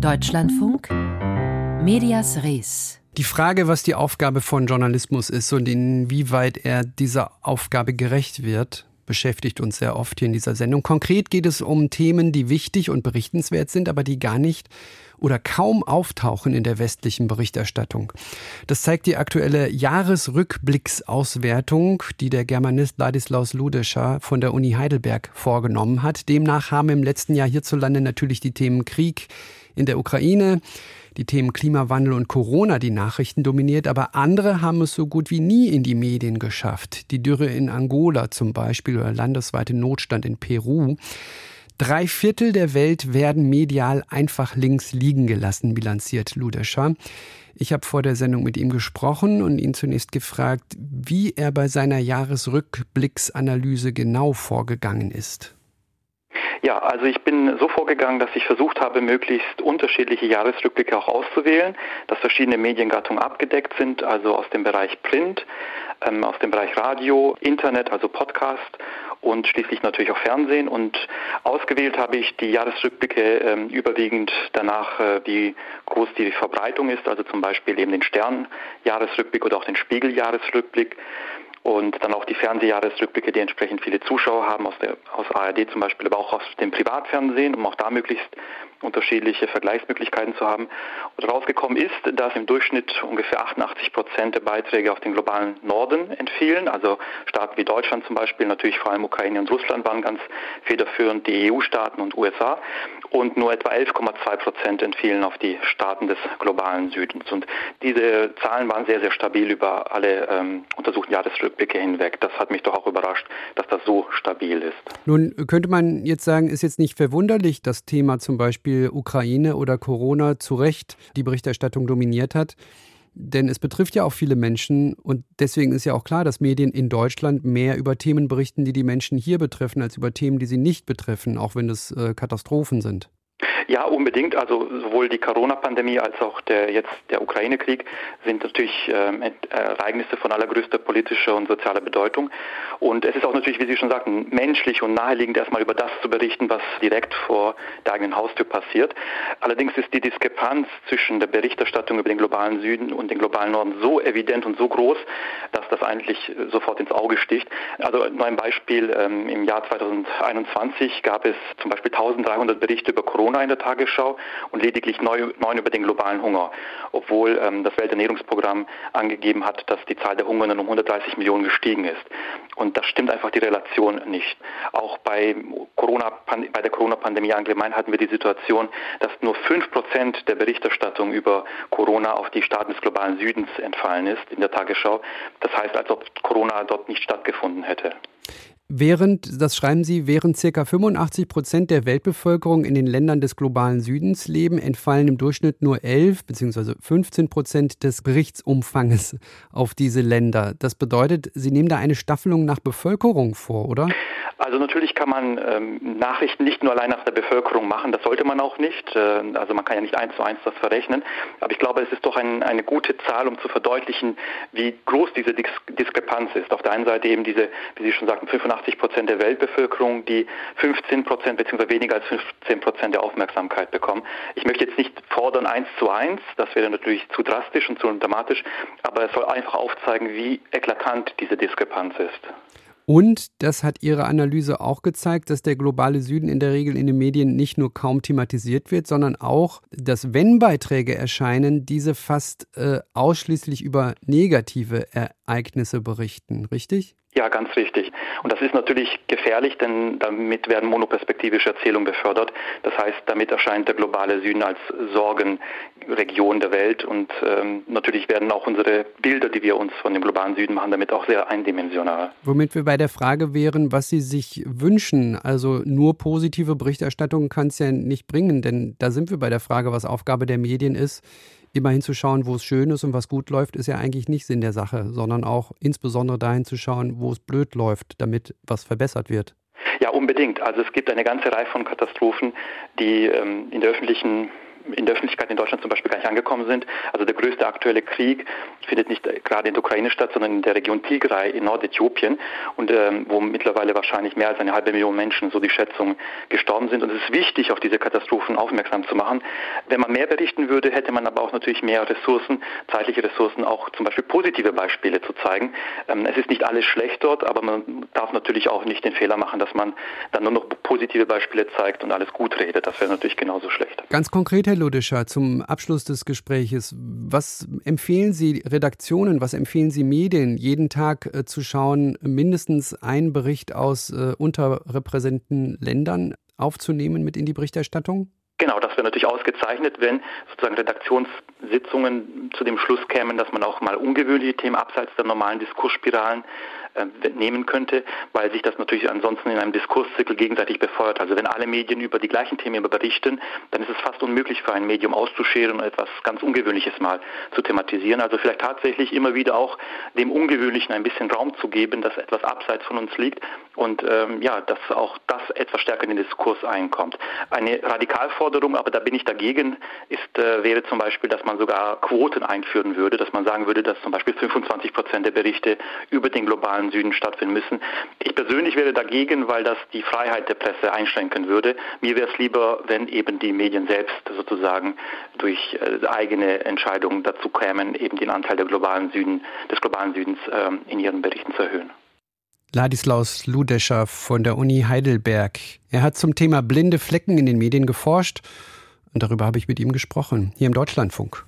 Deutschlandfunk Medias Res. Die Frage, was die Aufgabe von Journalismus ist und inwieweit er dieser Aufgabe gerecht wird, beschäftigt uns sehr oft hier in dieser Sendung. Konkret geht es um Themen, die wichtig und berichtenswert sind, aber die gar nicht oder kaum auftauchen in der westlichen Berichterstattung. Das zeigt die aktuelle Jahresrückblicksauswertung, die der Germanist Ladislaus Ludescher von der Uni Heidelberg vorgenommen hat. Demnach haben im letzten Jahr hierzulande natürlich die Themen Krieg in der Ukraine, die Themen Klimawandel und Corona die Nachrichten dominiert, aber andere haben es so gut wie nie in die Medien geschafft. Die Dürre in Angola zum Beispiel oder landesweite Notstand in Peru. Drei Viertel der Welt werden medial einfach links liegen gelassen, bilanziert Ludescher. Ich habe vor der Sendung mit ihm gesprochen und ihn zunächst gefragt, wie er bei seiner Jahresrückblicksanalyse genau vorgegangen ist. Ja, also ich bin so vorgegangen, dass ich versucht habe, möglichst unterschiedliche Jahresrückblicke auch auszuwählen, dass verschiedene Mediengattungen abgedeckt sind, also aus dem Bereich Print, ähm, aus dem Bereich Radio, Internet, also Podcast und schließlich natürlich auch Fernsehen. Und ausgewählt habe ich die Jahresrückblicke ähm, überwiegend danach, äh, wie groß die Verbreitung ist, also zum Beispiel eben den Stern-Jahresrückblick oder auch den Spiegel-Jahresrückblick und dann auch die Fernsehjahresrückblicke, die entsprechend viele Zuschauer haben, aus, der, aus ARD zum Beispiel, aber auch aus dem Privatfernsehen, um auch da möglichst unterschiedliche Vergleichsmöglichkeiten zu haben. Und rausgekommen ist, dass im Durchschnitt ungefähr 88 Prozent der Beiträge auf den globalen Norden entfielen. Also Staaten wie Deutschland zum Beispiel, natürlich vor allem Ukraine und Russland waren ganz federführend, die EU-Staaten und USA. Und nur etwa 11,2 Prozent entfielen auf die Staaten des globalen Südens. Und diese Zahlen waren sehr, sehr stabil über alle ähm, untersuchten Jahresrückblicke Rückblicke hinweg. Das hat mich doch auch überrascht, dass das so stabil ist. Nun könnte man jetzt sagen, ist jetzt nicht verwunderlich, dass Thema zum Beispiel Ukraine oder Corona zu Recht die Berichterstattung dominiert hat. Denn es betrifft ja auch viele Menschen und deswegen ist ja auch klar, dass Medien in Deutschland mehr über Themen berichten, die die Menschen hier betreffen, als über Themen, die sie nicht betreffen, auch wenn es äh, Katastrophen sind. Ja, unbedingt. Also sowohl die Corona-Pandemie als auch der jetzt der Ukraine-Krieg sind natürlich ähm, Ereignisse von allergrößter politischer und sozialer Bedeutung. Und es ist auch natürlich, wie Sie schon sagten, menschlich und naheliegend, erstmal über das zu berichten, was direkt vor der eigenen Haustür passiert. Allerdings ist die Diskrepanz zwischen der Berichterstattung über den globalen Süden und den globalen Norden so evident und so groß, dass das eigentlich sofort ins Auge sticht. Also nur ein Beispiel. Ähm, Im Jahr 2021 gab es zum Beispiel 1300 Berichte über Corona in der Tagesschau und lediglich neun über den globalen Hunger, obwohl ähm, das Welternährungsprogramm angegeben hat, dass die Zahl der Hungernden um 130 Millionen gestiegen ist. Und das stimmt einfach die Relation nicht. Auch bei, Corona, bei der Corona-Pandemie allgemein hatten wir die Situation, dass nur 5% der Berichterstattung über Corona auf die Staaten des globalen Südens entfallen ist in der Tagesschau. Das heißt, als ob Corona dort nicht stattgefunden hätte. Während, das schreiben Sie, während ca. 85 Prozent der Weltbevölkerung in den Ländern des globalen Südens leben, entfallen im Durchschnitt nur 11 bzw. 15 Prozent des Berichtsumfanges auf diese Länder. Das bedeutet, Sie nehmen da eine Staffelung nach Bevölkerung vor, oder? Also natürlich kann man ähm, Nachrichten nicht nur allein nach der Bevölkerung machen, das sollte man auch nicht. Äh, also man kann ja nicht eins zu eins das verrechnen. Aber ich glaube, es ist doch ein, eine gute Zahl, um zu verdeutlichen, wie groß diese Dis Diskrepanz ist. Auf der einen Seite eben diese, wie Sie schon sagten, 85 Prozent der Weltbevölkerung, die 15 Prozent bzw. weniger als 15 Prozent der Aufmerksamkeit bekommen. Ich möchte jetzt nicht fordern eins zu eins, das wäre natürlich zu drastisch und zu dramatisch, aber es soll einfach aufzeigen, wie eklatant diese Diskrepanz ist. Und das hat Ihre Analyse auch gezeigt, dass der globale Süden in der Regel in den Medien nicht nur kaum thematisiert wird, sondern auch, dass wenn Beiträge erscheinen, diese fast äh, ausschließlich über negative Ereignisse berichten, richtig? Ja, ganz richtig. Und das ist natürlich gefährlich, denn damit werden monoperspektivische Erzählungen befördert. Das heißt, damit erscheint der globale Süden als Sorgenregion der Welt und ähm, natürlich werden auch unsere Bilder, die wir uns von dem globalen Süden machen, damit auch sehr eindimensional. Womit wir bei der Frage wären, was Sie sich wünschen. Also nur positive Berichterstattung kann es ja nicht bringen, denn da sind wir bei der Frage, was Aufgabe der Medien ist immer hinzuschauen, wo es schön ist und was gut läuft, ist ja eigentlich nicht Sinn der Sache, sondern auch insbesondere dahin zu schauen, wo es blöd läuft, damit was verbessert wird. Ja, unbedingt. Also es gibt eine ganze Reihe von Katastrophen, die ähm, in der öffentlichen in der Öffentlichkeit in Deutschland zum Beispiel gar nicht angekommen sind. Also der größte aktuelle Krieg findet nicht gerade in der Ukraine statt, sondern in der Region Tigray in Nordäthiopien und ähm, wo mittlerweile wahrscheinlich mehr als eine halbe Million Menschen, so die Schätzung, gestorben sind. Und es ist wichtig, auf diese Katastrophen aufmerksam zu machen. Wenn man mehr berichten würde, hätte man aber auch natürlich mehr Ressourcen, zeitliche Ressourcen, auch zum Beispiel positive Beispiele zu zeigen. Ähm, es ist nicht alles schlecht dort, aber man darf natürlich auch nicht den Fehler machen, dass man dann nur noch positive Beispiele zeigt und alles gut redet. Das wäre natürlich genauso schlecht. Ganz konkret, Herr Ludescher, zum Abschluss des Gespräches. Was empfehlen Sie Redaktionen, was empfehlen Sie Medien, jeden Tag äh, zu schauen, mindestens einen Bericht aus äh, unterrepräsentierten Ländern aufzunehmen mit in die Berichterstattung? Genau, das wäre natürlich ausgezeichnet, wenn sozusagen Redaktionssitzungen zu dem Schluss kämen, dass man auch mal ungewöhnliche Themen abseits der normalen Diskursspiralen nehmen könnte, weil sich das natürlich ansonsten in einem Diskurszirkel gegenseitig befeuert. Also wenn alle Medien über die gleichen Themen berichten, dann ist es fast unmöglich für ein Medium auszuscheren und etwas ganz Ungewöhnliches mal zu thematisieren. Also vielleicht tatsächlich immer wieder auch dem Ungewöhnlichen ein bisschen Raum zu geben, dass etwas abseits von uns liegt und ähm, ja, dass auch das etwas stärker in den Diskurs einkommt. Eine Radikalforderung, aber da bin ich dagegen, ist, äh, wäre zum Beispiel, dass man sogar Quoten einführen würde, dass man sagen würde, dass zum Beispiel 25 Prozent der Berichte über den globalen globalen Süden stattfinden müssen. Ich persönlich wäre dagegen, weil das die Freiheit der Presse einschränken würde. Mir wäre es lieber, wenn eben die Medien selbst sozusagen durch äh, eigene Entscheidungen dazu kämen, eben den Anteil der globalen Süden, des globalen Südens ähm, in ihren Berichten zu erhöhen. Ladislaus Ludescher von der Uni Heidelberg. Er hat zum Thema blinde Flecken in den Medien geforscht und darüber habe ich mit ihm gesprochen, hier im Deutschlandfunk.